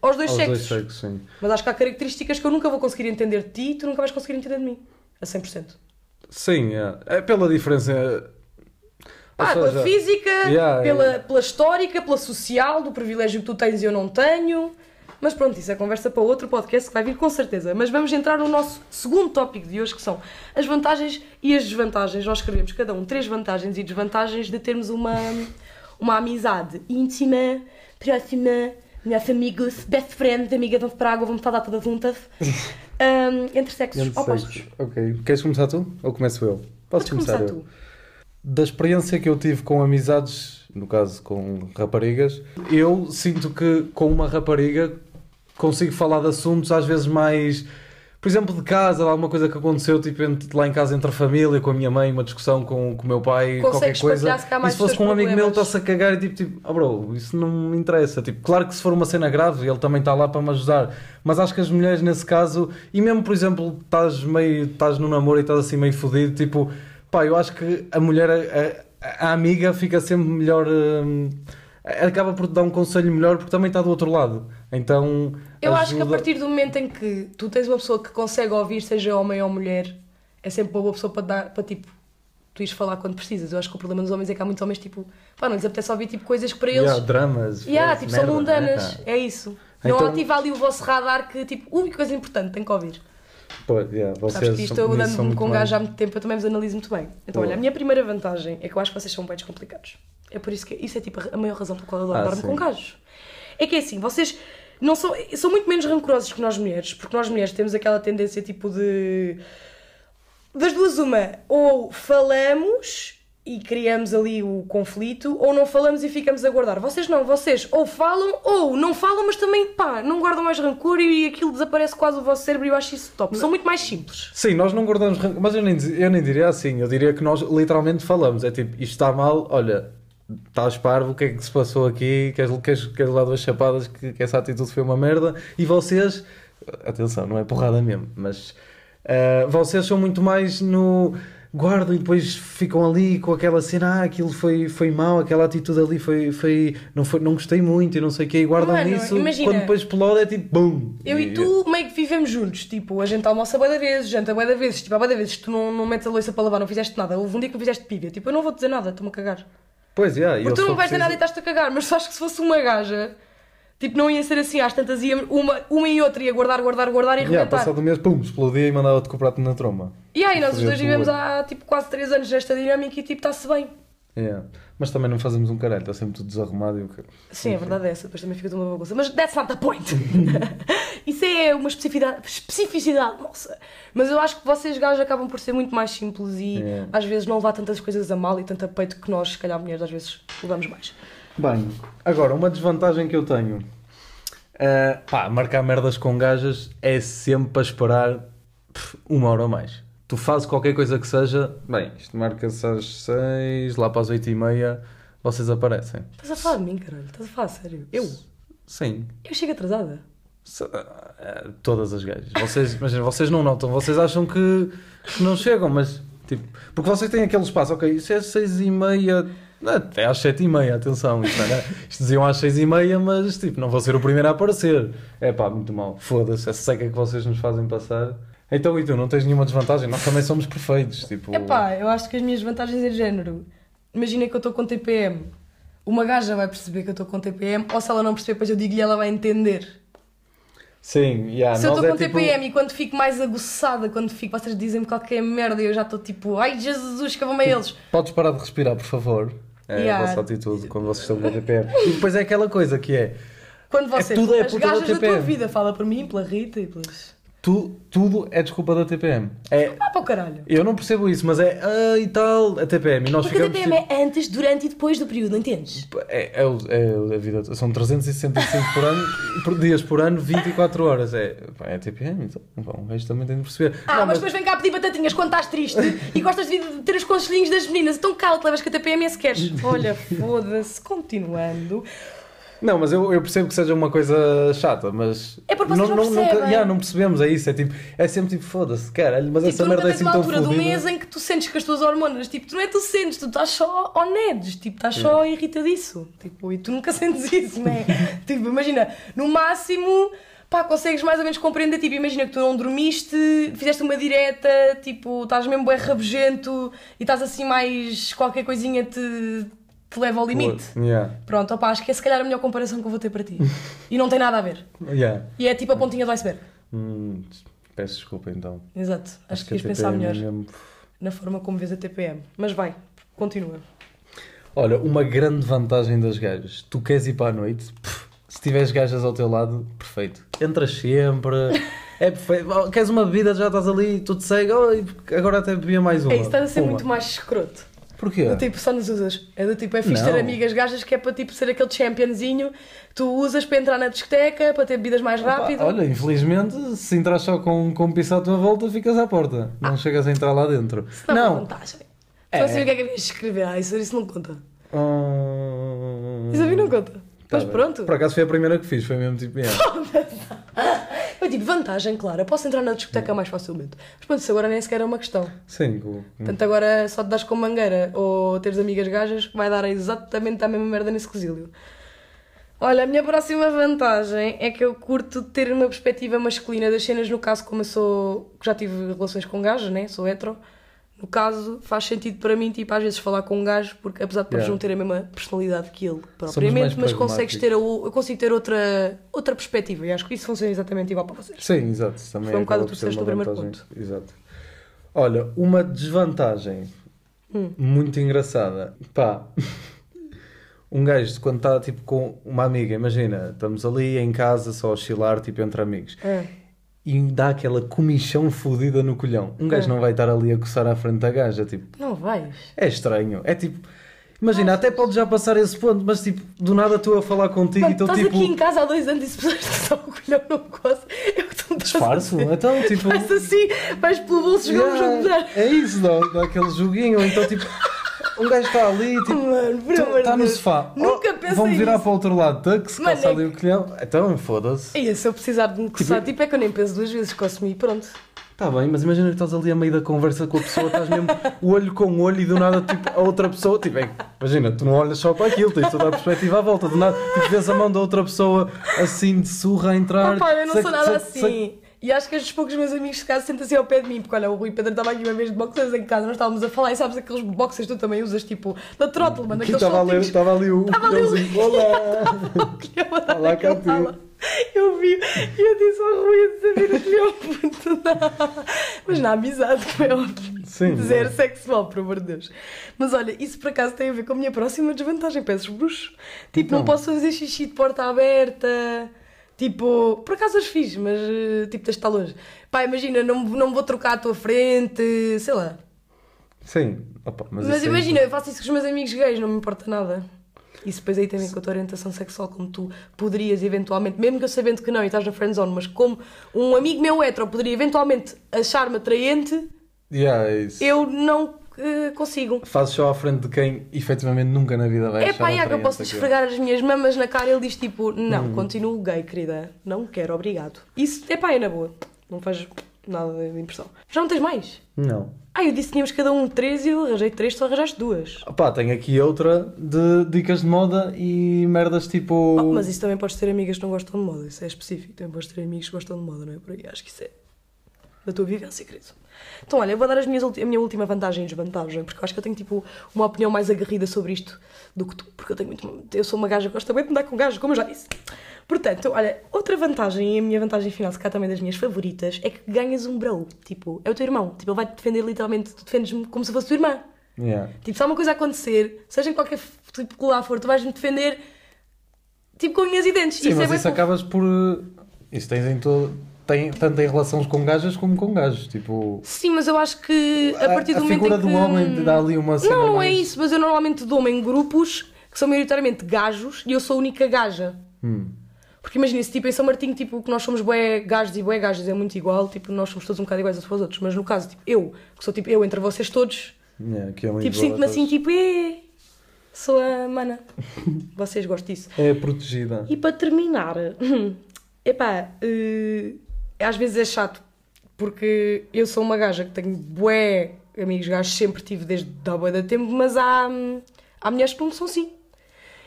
Speaker 4: aos dois
Speaker 3: Aos
Speaker 4: sexos.
Speaker 3: dois sexos, sim.
Speaker 4: Mas acho que há características que eu nunca vou conseguir entender de ti e tu nunca vais conseguir entender de mim. A 100%.
Speaker 3: Sim, é. É pela diferença. Ou
Speaker 4: Ah,
Speaker 3: seja,
Speaker 4: pela física,
Speaker 3: yeah,
Speaker 4: pela,
Speaker 3: yeah.
Speaker 4: pela histórica, pela social, do privilégio que tu tens e eu não tenho. Mas pronto, isso é conversa para outro podcast que vai vir com certeza. Mas vamos entrar no nosso segundo tópico de hoje, que são as vantagens e as desvantagens. Nós escrevemos cada um três vantagens e desvantagens de termos uma, uma amizade íntima, próxima, melhores amigos, best friends, amigas vão para a água, vamos estar lá todas juntas, hum, entre sexos
Speaker 3: Entre
Speaker 4: opostos.
Speaker 3: sexos. Ok. Queres começar tu? Ou começo eu? Posso
Speaker 4: Podes começar
Speaker 3: eu?
Speaker 4: tu.
Speaker 3: Da experiência que eu tive com amizades, no caso com raparigas, eu sinto que com uma rapariga consigo falar de assuntos às vezes mais. Por exemplo, de casa, alguma coisa que aconteceu, tipo, entre- lá em casa entre a família, com a minha mãe, uma discussão com, com o meu pai, qualquer
Speaker 4: Consegues
Speaker 3: coisa.
Speaker 4: partilhar, se
Speaker 3: E se fosse
Speaker 4: os
Speaker 3: com um amigo meu, está-se a cagar e tipo, tipo, ah bro, isso não me interessa. Tipo, claro que se for uma cena grave, ele também está lá para me ajudar. Mas acho que as mulheres, nesse caso, e mesmo, por exemplo, estás meio, estás no namoro e estás assim meio fodido, tipo, pá, eu acho que a mulher, a, a amiga fica sempre melhor. hum, acaba por te dar um conselho melhor porque também está do outro lado. Então.
Speaker 4: Eu acho que a
Speaker 3: ajuda-
Speaker 4: partir do momento em que tu tens uma pessoa que consegue ouvir, seja homem ou mulher, é sempre uma boa pessoa para dar, para tipo, tu ires falar quando precisas. Eu acho que o problema dos homens é que há muitos homens, tipo, pá, não lhes apetece ouvir tipo, coisas que para eles.
Speaker 3: Yeah, dramas.
Speaker 4: Yeah, tipo, são
Speaker 3: merda,
Speaker 4: mundanas.
Speaker 3: né?
Speaker 4: É isso. Não
Speaker 3: Então-
Speaker 4: ativa ali o vosso radar que, tipo, ui, coisa importante, tem que ouvir.
Speaker 3: Pô, yeah, vocês
Speaker 4: Sabes que isto eu com um gajo há muito tempo, eu também vos analiso muito bem. Então,
Speaker 3: Boa.
Speaker 4: olha, a minha primeira vantagem é que eu acho que vocês são bem descomplicados. É por isso que isso é tipo a maior razão pela qual eu adoro
Speaker 3: Ah,
Speaker 4: com gajos. É que é assim, vocês não são, são muito menos rancorosos que nós mulheres, porque nós mulheres temos aquela tendência tipo de. Das duas, uma, ou falamos e criamos ali o conflito, ou não falamos e ficamos a guardar. Vocês não, vocês ou falam ou não falam, mas também, pá, não guardam mais rancor e aquilo desaparece quase do vosso cérebro e eu acho isso top. São muito mais simples.
Speaker 3: Sim, nós não guardamos rancor, mas eu nem, eu nem diria assim, eu diria que nós literalmente falamos. É tipo, isto está mal, olha, estás parvo, o que é que se passou aqui? Queres, queres, queres lá duas chapadas que, que essa atitude foi uma merda? E vocês, atenção, não é porrada mesmo, mas ah, vocês são muito mais no. Guardam e depois ficam ali com aquela cena, ah, aquilo foi, foi mau, aquela atitude ali foi, foi, não, foi, não gostei muito e não sei o quê, e guardam
Speaker 4: Mano,
Speaker 3: isso,
Speaker 4: imagina.
Speaker 3: quando depois explode é tipo, BUM!
Speaker 4: Eu e tu meio que vivemos juntos, tipo, a gente almoça bué da vezes, janta bué da vezes, tipo, há da vezes tu não, não metes a louça para lavar, não fizeste nada, houve um dia que não fizeste pívia, tipo, eu não vou dizer nada, estou-me a cagar.
Speaker 3: Pois, yeah, e
Speaker 4: Porque
Speaker 3: eu
Speaker 4: tu não vais dizer nada e estás-te a cagar, mas acho que se fosse uma gaja, Tipo, não ia ser assim, às tantas ia uma, uma e outra ia guardar, guardar, guardar e
Speaker 3: Yeah,
Speaker 4: arrebentar.
Speaker 3: passado um mês, pum, explodia e mandava-te com o prato na tromba.
Speaker 4: E aí, nós os dois vivemos há tipo quase 3 anos nesta dinâmica e tipo, está-se bem.
Speaker 3: Yeah. Mas também não fazemos um caralho, está sempre tudo desarrumado e o que.
Speaker 4: Sim, a verdade é essa, depois também fica tudo uma bagunça. Mas that's not the point. Isso é uma especificidade, especificidade nossa. Mas eu acho que vocês gajos acabam por ser muito mais simples e
Speaker 3: É.
Speaker 4: às vezes não levar tantas coisas a mal e tanto a peito que nós, se calhar, mulheres, às vezes levamos mais.
Speaker 3: Bem, agora, uma desvantagem que eu tenho. ah, pá, marcar merdas com gajas é sempre para esperar pff, uma hora ou mais. Tu fazes qualquer coisa que seja, bem, isto marca-se às seis, lá para as oito e meia, vocês aparecem.
Speaker 4: Estás a falar de mim, caralho? Estás a falar a sério? Eu?
Speaker 3: Sim.
Speaker 4: Eu chego atrasada.
Speaker 3: Se- ah, Todas as gajas. Vocês, imagina, vocês não notam, vocês acham que, que não chegam, mas tipo, porque vocês têm aquele espaço, ok, isso é às seis e meia, não, até às sete e meia, atenção, isto, era, isto diziam às seis e meia, mas tipo, não vou ser o primeiro a aparecer. É pá, muito mal, foda-se, essa seca que vocês nos fazem passar. Então e tu, não tens nenhuma desvantagem? Nós também somos perfeitos, tipo...
Speaker 4: Epá, eu acho que as minhas vantagens é de género. Imagina que eu estou com TPM. Uma gaja vai perceber que eu estou com TPM, ou se ela não perceber, depois eu digo-lhe e ela vai entender.
Speaker 3: Sim, yeah,
Speaker 4: Se eu estou
Speaker 3: é
Speaker 4: com
Speaker 3: tipo-
Speaker 4: TPM e quando fico mais aguçada, quando fico, vocês dizem-me qualquer merda e eu já estou tipo, ai Jesus, que me a eles.
Speaker 3: Podes parar de respirar, por favor? É
Speaker 4: Yeah.
Speaker 3: a vossa atitude quando vocês estão com TPM. E depois é aquela coisa que é...
Speaker 4: Quando vocês,
Speaker 3: tudo é
Speaker 4: as gajas da tua vida, fala por mim, pela Rita e pelas.
Speaker 3: Tu, tudo é desculpa da TPM. É,
Speaker 4: Ah, para o caralho.
Speaker 3: eu não percebo isso, mas é ah, e tal, a TPM. E nós
Speaker 4: Porque a TPM
Speaker 3: tipo,
Speaker 4: é antes, durante e depois do período, entendes?
Speaker 3: é, é, o- é a vida. São 365 por ano, por dias por ano, 24 horas. É, é a TPM, então. Bom, o resto também tem de perceber.
Speaker 4: Ah,
Speaker 3: Não,
Speaker 4: mas depois vem cá pedir batatinhas quando estás triste e gostas de ter os conselhinhos das meninas. Então cala-te, levas com a TPM se queres. Olha, foda-se. Continuando.
Speaker 3: Não, mas eu, eu percebo que seja uma coisa chata, mas.
Speaker 4: É porque vocês não percebem.
Speaker 3: nunca, yeah, não percebemos, é isso. É, tipo, é sempre tipo, foda-se, caralho, mas
Speaker 4: Tipo,
Speaker 3: essa merda é assim
Speaker 4: uma
Speaker 3: tão
Speaker 4: altura do
Speaker 3: fodida.
Speaker 4: mês em que tu sentes que as tuas hormonas, tipo, tu não é tu sentes, tu estás só on edge, tipo, estás só irritadiço. Tipo, e tu nunca sentes isso, né? tipo, imagina, no máximo, pá, consegues mais ou menos compreender, tipo, imagina que tu não dormiste, fizeste uma direta, tipo, estás mesmo bem rabugento e estás assim mais, qualquer coisinha te, te leva ao limite.
Speaker 3: Yeah,
Speaker 4: Pronto, opá, acho que é se calhar a melhor comparação que eu vou ter para ti. E não tem nada a ver.
Speaker 3: yeah.
Speaker 4: E é tipo a pontinha do iceberg.
Speaker 3: Hum, peço desculpa então.
Speaker 4: Exato. Acho, que
Speaker 3: a
Speaker 4: ias pensar
Speaker 3: TPM é
Speaker 4: melhor
Speaker 3: mesmo-
Speaker 4: na forma como vês a TPM. Mas vai, continua.
Speaker 3: Olha, uma grande vantagem das gajas. Tu queres ir para a noite, pff, se tiveres gajas ao teu lado, perfeito. Entras sempre, é perfeito. Queres uma bebida, já estás ali, tu te segue, oh, agora até bebia mais uma.
Speaker 4: É isso, estás a ser
Speaker 3: Puma.
Speaker 4: muito mais escroto.
Speaker 3: Porquê?
Speaker 4: Do tipo, só nos usas. É do tipo, é fixe
Speaker 3: Não.
Speaker 4: ter amigas gajas que é para tipo ser aquele championzinho que tu usas para entrar na discoteca, para ter bebidas mais
Speaker 3: Pá,
Speaker 4: rápido.
Speaker 3: olha, infelizmente, se entras só com, com um piso à tua volta, ficas à porta. Não chegas a entrar lá dentro.
Speaker 4: Isso não é
Speaker 3: Não.
Speaker 4: vantagem.
Speaker 3: É.
Speaker 4: Só assim o que é que havias de escrever. Ah, isso, isso não conta.
Speaker 3: Hum,
Speaker 4: Isso a mim não conta.
Speaker 3: tá
Speaker 4: Mas
Speaker 3: bem.
Speaker 4: pronto.
Speaker 3: Por acaso foi a primeira que fiz, foi mesmo tipo. yeah.
Speaker 4: Eu tipo, vantagem, claro. Eu posso entrar na discoteca mais facilmente. Mas pronto, isso agora nem sequer é uma questão.
Speaker 3: Sim, com-
Speaker 4: Portanto, agora só te das com mangueira ou teres amigas gajas, vai dar exatamente a mesma merda nesse quesílio. Olha, a minha próxima vantagem é que eu curto ter uma perspectiva masculina das cenas, no caso, como eu sou. já tive relações com gajas, né? Sou hetero. No caso, faz sentido para mim, tipo, às vezes falar com um gajo, porque apesar de
Speaker 3: Yeah.
Speaker 4: não terem a mesma personalidade que ele propriamente, mas consegues ter, a, eu consigo ter outra, outra perspectiva e acho que isso funciona exatamente igual para vocês.
Speaker 3: Sim, exato. Também
Speaker 4: Foi um bocado o que
Speaker 3: ser
Speaker 4: disseste no primeiro
Speaker 3: vantagem. Exato. Olha, uma desvantagem
Speaker 4: Hum.
Speaker 3: muito engraçada. Pá, um gajo quando está tipo com uma amiga, imagina, estamos ali em casa só a oscilar, tipo entre amigos,
Speaker 4: É.
Speaker 3: e dá aquela comichão fodida no colhão. Um gajo
Speaker 4: É.
Speaker 3: não vai estar ali a coçar à frente da gaja, tipo,
Speaker 4: Não vais.
Speaker 3: é estranho. É tipo, imagina, até pode já passar esse ponto, mas tipo, do nada estou a falar contigo e estou
Speaker 4: estás
Speaker 3: tipo.
Speaker 4: aqui em casa há dois anos e se pessoas que só o colhão não coça, é o que tu me estás a
Speaker 3: Disfarço?
Speaker 4: dizer.
Speaker 3: Então, tipo.
Speaker 4: Vais assim, vais pelo bolso jogo de
Speaker 3: Yeah,
Speaker 4: dar.
Speaker 3: É isso, dá, dá aquele joguinho. Então, tipo, um gajo está ali, tipo,
Speaker 4: Mano,
Speaker 3: está no sofá.
Speaker 4: Nunca
Speaker 3: Oh,
Speaker 4: pensei
Speaker 3: Vão virar
Speaker 4: nisso.
Speaker 3: para o outro lado, tuck, se coça
Speaker 4: é
Speaker 3: ali o colhão. Então, foda-se.
Speaker 4: E se eu precisar de me coçar, tipo, é que eu nem penso duas vezes, coço-me e pronto.
Speaker 3: Está bem, mas imagina que estás ali a meio da conversa com a pessoa, estás mesmo olho com olho e do nada, tipo, a outra pessoa, tipo, é, imagina, tu não olhas só para aquilo, tens toda a perspectiva à volta, do nada, tipo, vês a mão da outra pessoa assim de surra a entrar.
Speaker 4: Pá, eu não
Speaker 3: sei
Speaker 4: sou
Speaker 3: que-
Speaker 4: nada
Speaker 3: sei- sei-
Speaker 4: assim. E acho que estes poucos meus amigos de casa sentem-se ao pé de mim, porque olha, o Rui Pedro estava aqui uma vez de boxers em casa, nós estávamos a falar e sabes aqueles boxers que tu também usas, tipo, da Trottleman,
Speaker 3: Aqui
Speaker 4: aqueles
Speaker 3: estava ali, estava ali o
Speaker 4: Estava ali o-.
Speaker 3: Olá! Olá,
Speaker 4: fala. Eu vi e eu disse ao Rui a saber o filho puto, não. Mas na amizade, como é óbvio.
Speaker 3: Sim,
Speaker 4: Zero
Speaker 3: não.
Speaker 4: sexual, por amor de Deus. Mas olha, isso por acaso tem a ver com a minha próxima desvantagem. Peças bruxos. Tipo, não
Speaker 3: Então.
Speaker 4: posso fazer xixi de porta aberta. Tipo, por acaso as fiz, mas eh, tipo, tens de estar longe. Pá, imagina, não, não vou trocar à tua frente, sei lá.
Speaker 3: Sim, opa, mas,
Speaker 4: Mas,
Speaker 3: aí-
Speaker 4: imagina, eu faço isso com os meus amigos gays, não me importa nada. Isso depois aí ver com a tua orientação sexual, como tu poderias eventualmente, mesmo que eu sabendo que não e estás na friendzone, mas como um amigo meu hetero poderia eventualmente achar-me atraente,
Speaker 3: Yeah, é
Speaker 4: eu não eh, consigo.
Speaker 3: Fazes só à frente de quem efetivamente nunca na vida vai
Speaker 4: É pá, yeah, que eu posso esfregar as minhas mamas na cara e ele diz tipo, não,
Speaker 3: Hum.
Speaker 4: continuo gay, querida. Não quero, obrigado. Isso é pá, é na boa. Não faz nada de impressão. Já não tens mais?
Speaker 3: Não.
Speaker 4: Ah, eu disse que tínhamos cada um três e eu arranjei três, tu arranjaste duas.
Speaker 3: Opá, tenho aqui outra de dicas de moda e merdas tipo.
Speaker 4: Oh, mas isso também podes ter amigas que não gostam de moda, isso é específico. Também podes ter amigos que gostam de moda, não é por aí? Acho que isso é da tua vivência, querido. Então, olha, eu vou dar as minhas, a minha última vantagem e desvantagem, porque eu acho que eu tenho tipo uma opinião mais aguerrida sobre isto do que tu, porque eu tenho muito. Eu sou uma gaja que gosta bem de andar com gajo, como eu já disse. Portanto, olha, outra vantagem, e a minha vantagem final, se cá também das minhas favoritas, é que ganhas um bro. Tipo, é o teu irmão. Tipo, ele vai te defender literalmente, tu defendes-me como se fosse tua irmã.
Speaker 3: Yeah.
Speaker 4: Tipo, se há uma coisa a acontecer, seja em qualquer tipo que lá for, tu vais-me defender tipo com unhas e dentes.
Speaker 3: Sim,
Speaker 4: isso
Speaker 3: mas
Speaker 4: é
Speaker 3: isso
Speaker 4: fofo.
Speaker 3: acabas por. uh, Isso tens em todo. Tem, tanto em relações com gajas como com gajos. Tipo.
Speaker 4: Sim, mas eu acho que a partir do momento
Speaker 3: figura
Speaker 4: em que...
Speaker 3: do homem dá ali uma cena
Speaker 4: Não, não é
Speaker 3: mais-
Speaker 4: isso, mas eu normalmente dou-me em grupos que são maioritariamente gajos e eu sou a única gaja.
Speaker 3: Hum.
Speaker 4: Porque imagina, se tipo em São Martinho, tipo, que nós somos bué gajos e bué gajas, é muito igual, tipo, nós somos todos um bocado iguais uns para os outros. Mas no caso, tipo, eu, que sou tipo eu entre vocês todos,
Speaker 3: Yeah, que é
Speaker 4: tipo, sinto-me
Speaker 3: a
Speaker 4: assim, tipo, "Ê, sou a mana. vocês gostam disso.
Speaker 3: É protegida.
Speaker 4: E para terminar, epá, eh, às vezes é chato, porque eu sou uma gaja que tenho bué amigos gajos, sempre tive desde há bué de tempo, mas há, há mulheres que não são assim.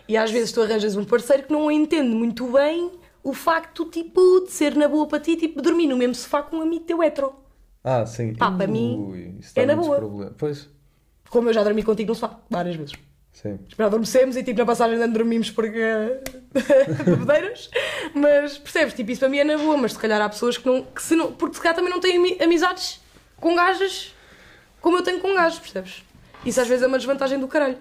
Speaker 4: E às vezes tu arranjas um parceiro que não entende muito bem o facto, tipo, de ser na boa para ti, tipo, dormir no mesmo sofá com um amigo teu hetero.
Speaker 3: Ah, sim.
Speaker 4: Pá, para mim,
Speaker 3: Ui,
Speaker 4: é na boa.
Speaker 3: problemas. Pois.
Speaker 4: Como eu já dormi contigo no sofá, várias vezes.
Speaker 3: Sim.
Speaker 4: Já adormecemos e tipo na passagem de dormimos porque bebedeiras, mas percebes, tipo isso para mim é na boa, mas se calhar há pessoas que não, que se não porque se calhar também não têm ami- amizades com gajas como eu tenho com gajos, percebes? Isso às vezes é uma desvantagem do caralho,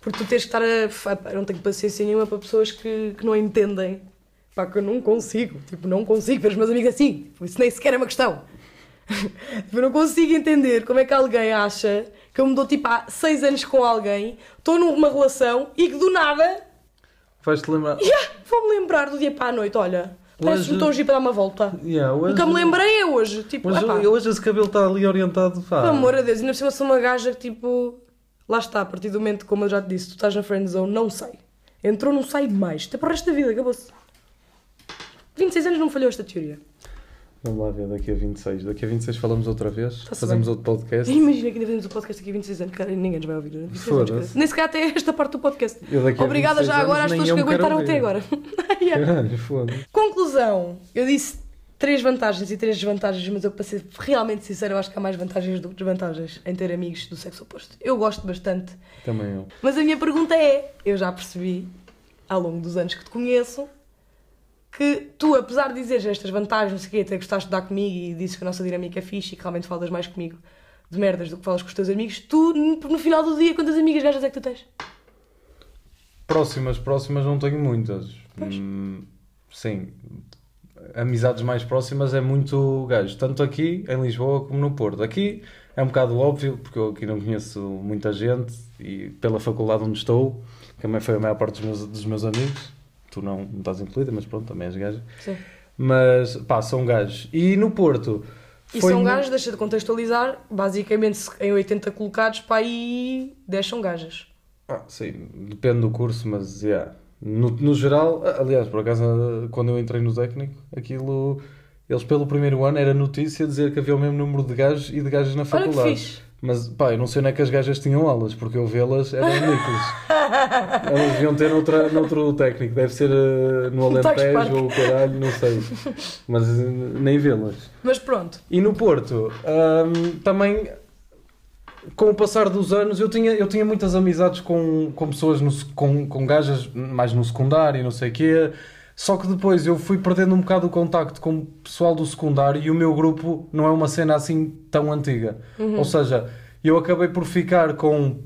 Speaker 4: porque tu tens que estar a, eu não tenho paciência nenhuma para pessoas que, que não entendem, pá que eu não consigo, tipo não consigo ver os meus amigos assim, Tipo, isso nem sequer é uma questão. Tipo, eu não consigo entender como é que alguém acha que eu me dou tipo há seis anos com alguém, estou numa relação e que do nada
Speaker 3: Vais-te lembrar.
Speaker 4: yeah, vou-me lembrar do dia para a noite. Olha, parece que me
Speaker 3: Hoje-
Speaker 4: estou a ir para dar uma volta.
Speaker 3: Yeah, hoje,
Speaker 4: Nunca me lembrei é hoje. Tipo,
Speaker 3: Hoje,
Speaker 4: epá,
Speaker 3: hoje esse cabelo está ali orientado. Pá.
Speaker 4: pelo amor de Deus, ainda por cima sou uma gaja que tipo. Lá está, a partir do momento, como eu já te disse, tu estás na friend zone, não sai. Entrou, não sai mais. Até para o resto da vida, acabou-se. 26 anos não falhou esta teoria.
Speaker 3: Vamos lá ver daqui a 26. Daqui a 26 falamos outra vez.
Speaker 4: Tá-se
Speaker 3: fazemos
Speaker 4: bem.
Speaker 3: outro podcast.
Speaker 4: Imagina que ainda fazemos o podcast aqui a 26 anos, cara, e ninguém nos vai ouvir. 26 anos,
Speaker 3: Foda-se.
Speaker 4: Nem sequer até esta parte do podcast.
Speaker 3: Daqui
Speaker 4: Obrigada
Speaker 3: 26
Speaker 4: já agora às pessoas que aguentaram até agora. Yeah.
Speaker 3: Caralho, foda-se.
Speaker 4: Conclusão, eu disse três vantagens e três desvantagens, mas eu para ser realmente sincero, eu acho que há mais vantagens do que desvantagens em ter amigos do sexo oposto. Eu gosto bastante,
Speaker 3: Também eu.
Speaker 4: mas a minha pergunta é: eu já percebi ao longo dos anos que te conheço que tu, apesar de dizeres estas vantagens, não sei o quê, até gostaste de dar comigo e disse que a nossa dinâmica é fixe e que realmente falas mais comigo de merdas do que falas com os teus amigos, tu, no final do dia, quantas amigas gajas é que tu tens?
Speaker 3: Próximas, próximas não tenho muitas. Hum, sim. Amizades mais próximas é muito gajo. Tanto aqui em Lisboa como no Porto. Aqui é um bocado óbvio, porque eu aqui não conheço muita gente e pela faculdade onde estou, também foi a maior parte dos meus, dos meus amigos. Tu não, não estás incluída, mas pronto, também és gajo.
Speaker 4: Sim.
Speaker 3: Mas pá, são gajos. E no Porto.
Speaker 4: E são
Speaker 3: mu-
Speaker 4: gajos, deixa de contextualizar, basicamente em 80 colocados, para aí 10 são gajas.
Speaker 3: Ah, sim, depende do curso, mas yeah. no, no geral, a- aliás, por acaso, quando eu entrei no técnico, aquilo, eles pelo primeiro ano era notícia dizer que havia o mesmo número de gajos e de gajas na faculdade.
Speaker 4: fixe.
Speaker 3: Mas pá, eu não sei onde é que as gajas tinham aulas, porque eu vê-las eram ridículas. Elas deviam ter noutra, noutro técnico, deve ser eh, no. Alentejo ou caralho, não sei. Mas eh, nem vê-las.
Speaker 4: Mas pronto.
Speaker 3: E no Porto, hum, também, com o passar dos anos, eu tinha, eu tinha muitas amizades com, com pessoas, no com, com gajas mais no secundário e não sei o quê. Só que depois eu fui perdendo um bocado o contacto com o pessoal do secundário e o meu grupo não é uma cena assim tão antiga. Ou seja, eu acabei por ficar com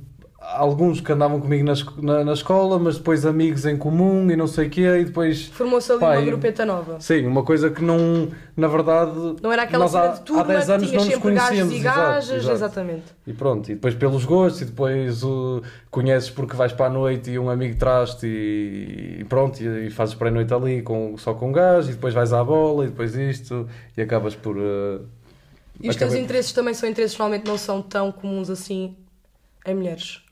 Speaker 3: alguns que andavam comigo na, na, na escola, mas depois amigos em comum e não sei o quê, e depois...
Speaker 4: Formou-se ali
Speaker 3: Pá,
Speaker 4: uma grupeta nova.
Speaker 3: Sim, uma coisa que não, na verdade...
Speaker 4: Não era aquela cena de turma
Speaker 3: há 10
Speaker 4: que
Speaker 3: anos
Speaker 4: tinhas
Speaker 3: não nos
Speaker 4: sempre gajos
Speaker 3: conhecíamos,
Speaker 4: e
Speaker 3: exato,
Speaker 4: gajas,
Speaker 3: exato.
Speaker 4: exatamente.
Speaker 3: E pronto, e depois pelos gostos, e depois uh, conheces porque vais para a noite e um amigo traz-te e, e pronto, e, e fazes pré-noite ali com, só com gás, e depois vais à bola, e depois isto, e acabas por... uh,
Speaker 4: E os teus interesses também são interesses que normalmente não são tão comuns assim em mulheres.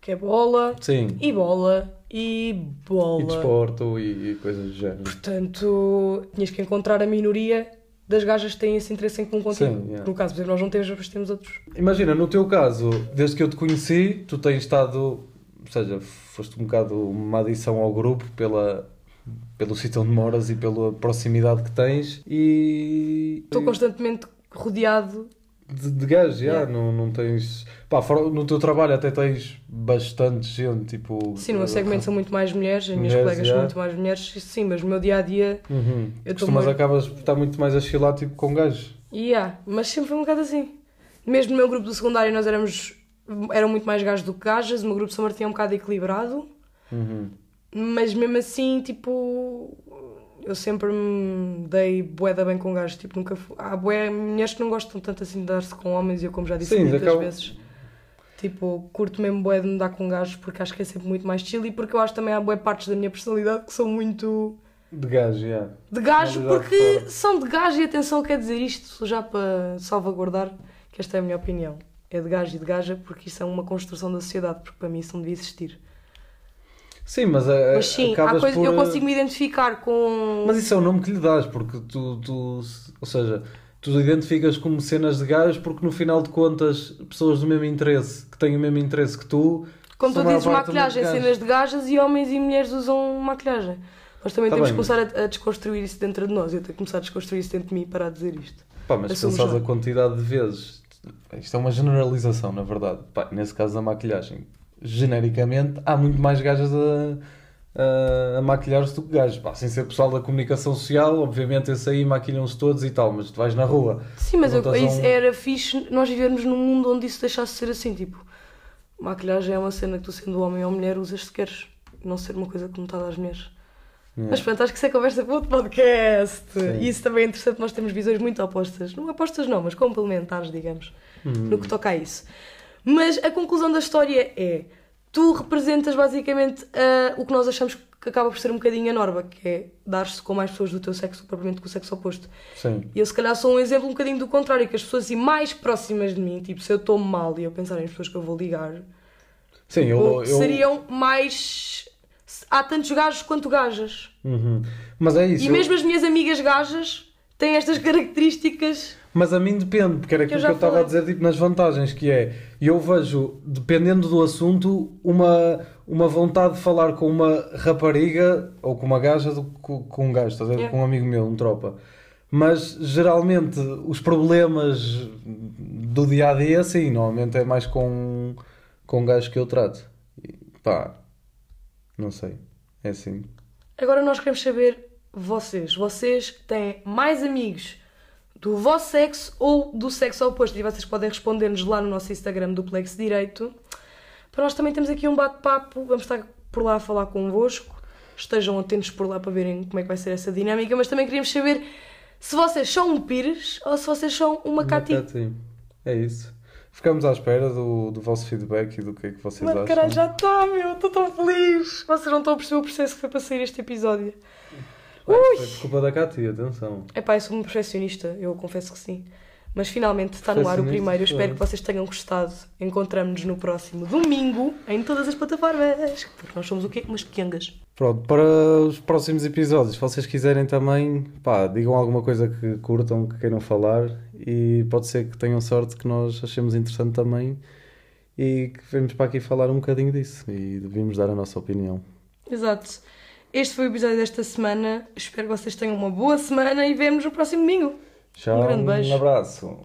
Speaker 4: Que é bola
Speaker 3: Sim,
Speaker 4: e bola e bola.
Speaker 3: e desporto e, e coisas do género.
Speaker 4: Portanto, tinhas que encontrar a minoria das gajas que têm esse interesse em comum contigo.
Speaker 3: Sim, yeah.
Speaker 4: No caso, por exemplo, nós não temos, mas temos outros.
Speaker 3: Imagina, no teu caso, desde que eu te conheci, tu tens estado, ou seja, foste um bocado uma adição ao grupo pela, pelo sítio onde moras e pela proximidade que tens e...
Speaker 4: Estou constantemente rodeado.
Speaker 3: De, de gajos, já,
Speaker 4: Yeah.
Speaker 3: não, não tens... Pá, fora- no teu trabalho até tens bastante gente, tipo...
Speaker 4: Sim, no meu segmento são muito mais mulheres, as minhas
Speaker 3: Mulheres,
Speaker 4: colegas são
Speaker 3: yeah.
Speaker 4: muito mais mulheres, sim, mas no meu dia a dia.
Speaker 3: Uhum.
Speaker 4: Eu
Speaker 3: Costumas
Speaker 4: muito-
Speaker 3: acabas por estar muito mais a chilar, tipo, com gajos.
Speaker 4: Yeah, mas sempre foi um bocado assim. Mesmo no meu grupo do secundário nós éramos. eram muito mais gajos do que gajas, o meu grupo de São Martim é um bocado equilibrado,
Speaker 3: Uhum.
Speaker 4: mas mesmo assim, tipo. Eu sempre me dei bué da bem com gajos, tipo, nunca fui... Há bué mulheres que não gostam tanto assim de dar-se com homens, e eu como já disse
Speaker 3: Sim,
Speaker 4: muitas vezes, tipo, curto mesmo bué de me dar com gajos porque acho que é sempre muito mais chill e porque eu acho também há bué partes da minha personalidade que são muito
Speaker 3: De gajo, já.
Speaker 4: de gajo, porque
Speaker 3: fora.
Speaker 4: são de gajo e atenção, quer dizer isto já para salvaguardar, que esta é a minha opinião. É de gajo e de gaja porque isso é uma construção da sociedade, porque para mim isso não devia existir.
Speaker 3: Sim, mas, é,
Speaker 4: Mas sim,
Speaker 3: acabas
Speaker 4: coisa,
Speaker 3: por...
Speaker 4: eu consigo me identificar com.
Speaker 3: Mas isso é o nome que lhe dás, porque tu, tu ou seja, tu identificas como cenas de gajos porque no final de contas, pessoas do mesmo interesse, que têm o mesmo interesse que tu,
Speaker 4: Como tu
Speaker 3: a
Speaker 4: dizes, maquilhagem,
Speaker 3: de
Speaker 4: cenas de gajas e homens e mulheres usam maquilhagem. Nós também
Speaker 3: Tá
Speaker 4: temos
Speaker 3: bem.
Speaker 4: que começar a, a desconstruir isso dentro de nós. Eu tenho que começar a desconstruir isso dentro de mim e parar de dizer isto.
Speaker 3: Pá, mas se
Speaker 4: Assumo
Speaker 3: pensares
Speaker 4: já.
Speaker 3: a quantidade de vezes, isto é uma generalização, na verdade. Pá, nesse caso da maquilhagem, genericamente, há muito mais gajas a, a, a maquilhar-se do que gajos. Pá, sem ser pessoal da comunicação social, obviamente esse aí maquilham-se todos e tal, mas tu vais na rua.
Speaker 4: Sim, mas eu, isso
Speaker 3: um-
Speaker 4: era fixe nós vivermos num mundo onde isso deixasse de ser assim. Tipo, maquilhagem é uma cena que tu, sendo homem ou mulher, usas se queres. Não ser uma coisa que metade das mulheres.
Speaker 3: Yeah.
Speaker 4: Mas pronto, acho que isso é conversa para outro podcast.
Speaker 3: Sim.
Speaker 4: E isso também é interessante, nós temos visões muito opostas. Não opostas não, mas complementares, digamos,
Speaker 3: Hum.
Speaker 4: no que toca a isso. Mas a conclusão da história é, tu representas basicamente ah, o que nós achamos que acaba por ser um bocadinho a norma, que é dar-se com mais pessoas do teu sexo, propriamente com o sexo oposto.
Speaker 3: Sim.
Speaker 4: E eu se calhar sou um exemplo um bocadinho do contrário, que as pessoas assim mais próximas de mim, tipo, se eu estou mal e eu pensar em pessoas que eu vou ligar,
Speaker 3: Sim, eu, eu,
Speaker 4: seriam mais... Há tantos gajos quanto gajas.
Speaker 3: Uhum. Mas é isso.
Speaker 4: E
Speaker 3: eu-
Speaker 4: mesmo as minhas amigas gajas têm estas características.
Speaker 3: Mas a mim depende, porque era aquilo que eu estava a dizer tipo, nas vantagens, que é, eu vejo, dependendo do assunto, uma, uma vontade de falar com uma rapariga ou com uma gaja do que com, um gajo, estás a ver? Com um amigo meu, um tropa. Mas geralmente os problemas do dia a dia, sim, normalmente é mais com, com gajos que eu trato. E, pá, não sei, é assim.
Speaker 4: Agora nós queremos saber vocês. Vocês têm mais amigos do vosso sexo ou do sexo oposto? E vocês podem responder-nos lá no nosso Instagram do Plex Direito. Para nós também temos aqui um bate-papo. Vamos estar por lá a falar convosco. Estejam atentos por lá para verem como é que vai ser essa dinâmica. Mas também queríamos saber se vocês são um Pires ou se vocês são uma Cati.
Speaker 3: Cati. É isso. Ficamos à espera do, do vosso feedback e do que é que vocês
Speaker 4: Mano,
Speaker 3: acham.
Speaker 4: caralho, já está, meu. Estou tão feliz. Vocês não estão a perceber o processo que foi para sair este episódio. Ui!
Speaker 3: Foi por culpa da Cati, atenção.
Speaker 4: É pá, eu sou um perfeccionista, eu confesso que sim. Mas finalmente está no ar o primeiro. Eu espero que vocês tenham gostado. Encontramos-nos no próximo domingo em todas as plataformas. Porque nós somos o quê? Umas pequengas.
Speaker 3: Pronto, para os próximos episódios, se vocês quiserem também, pá, digam alguma coisa que curtam, que queiram falar e pode ser que tenham sorte que nós achemos interessante também e que vemos para aqui falar um bocadinho disso e devemos dar a nossa opinião.
Speaker 4: Exato. Este foi o episódio desta semana. Espero que vocês tenham uma boa semana e vemos no próximo domingo.
Speaker 3: Tchau,
Speaker 4: Um grande beijo.
Speaker 3: um abraço.